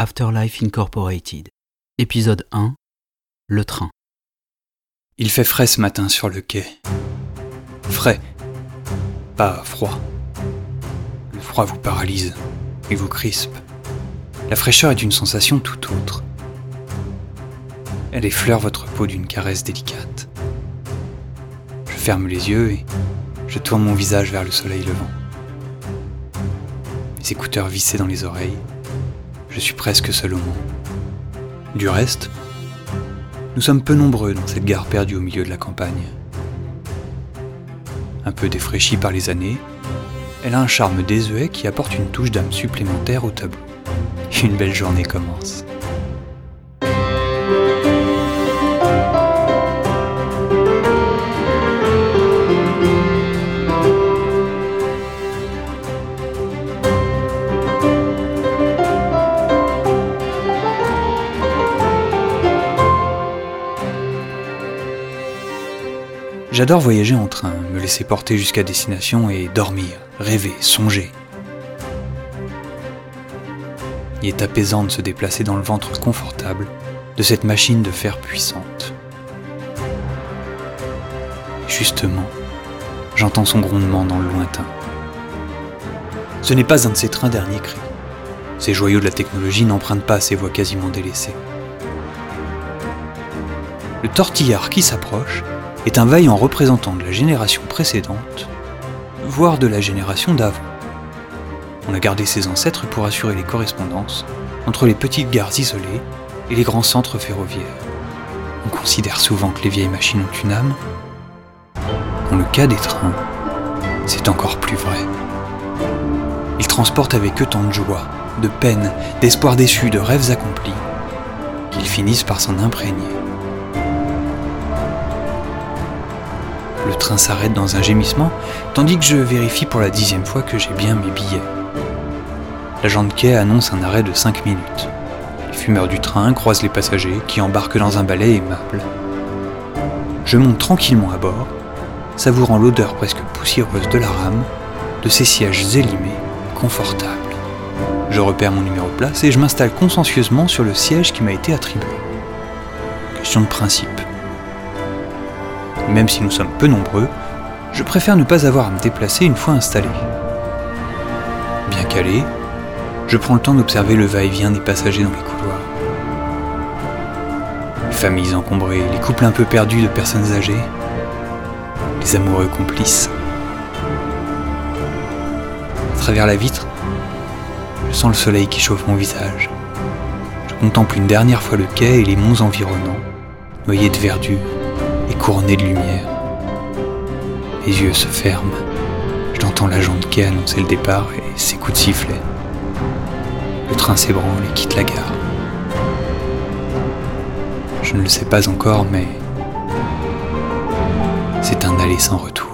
Afterlife Incorporated. Épisode 1 Le train. Il fait frais ce matin sur le quai. Frais. Pas froid. Le froid vous paralyse et vous crispe. La fraîcheur est une sensation tout autre. Elle effleure votre peau d'une caresse délicate. Je ferme les yeux et je tourne mon visage vers le soleil levant. Mes écouteurs vissés dans les oreilles, je suis presque seul au monde. Du reste, nous sommes peu nombreux dans cette gare perdue au milieu de la campagne. Un peu défraîchie par les années, elle a un charme désuet qui apporte une touche d'âme supplémentaire au tableau. Une belle journée commence. J'adore voyager en train, me laisser porter jusqu'à destination et dormir, rêver, songer. Il est apaisant de se déplacer dans le ventre confortable de cette machine de fer puissante. Justement, j'entends son grondement dans le lointain. Ce n'est pas un de ces trains derniers cris. Ces joyaux de la technologie n'empruntent pas ces voies quasiment délaissées. Le tortillard qui s'approche est un vaillant représentant de la génération précédente, voire de la génération d'avant. On a gardé ses ancêtres pour assurer les correspondances entre les petites gares isolées et les grands centres ferroviaires. On considère souvent que les vieilles machines ont une âme. Dans le cas des trains, c'est encore plus vrai. Ils transportent avec eux tant de joie, de peine, d'espoirs déçus, de rêves accomplis, qu'ils finissent par s'en imprégner. Le train s'arrête dans un gémissement, tandis que je vérifie pour la dixième fois que j'ai bien mes billets. L'agent de quai annonce un arrêt de 5 minutes. Les fumeurs du train croisent les passagers qui embarquent dans un balai aimable. Je monte tranquillement à bord, savourant l'odeur presque poussiéreuse de la rame, de ces sièges élimés, confortables. Je repère mon numéro de place et je m'installe consciencieusement sur le siège qui m'a été attribué. Question de principe même si nous sommes peu nombreux, je préfère ne pas avoir à me déplacer une fois installé. Bien calé, je prends le temps d'observer le va-et-vient des passagers dans les couloirs. Les familles encombrées, les couples un peu perdus de personnes âgées, les amoureux complices. À travers la vitre, je sens le soleil qui chauffe mon visage. Je contemple une dernière fois le quai et les monts environnants, noyés de verdure, et couronné de lumière. Les yeux se ferment. J'entends l'agent de quai annoncer le départ et ses coups de sifflet. Le train s'ébranle et quitte la gare. Je ne le sais pas encore, mais c'est un aller sans retour.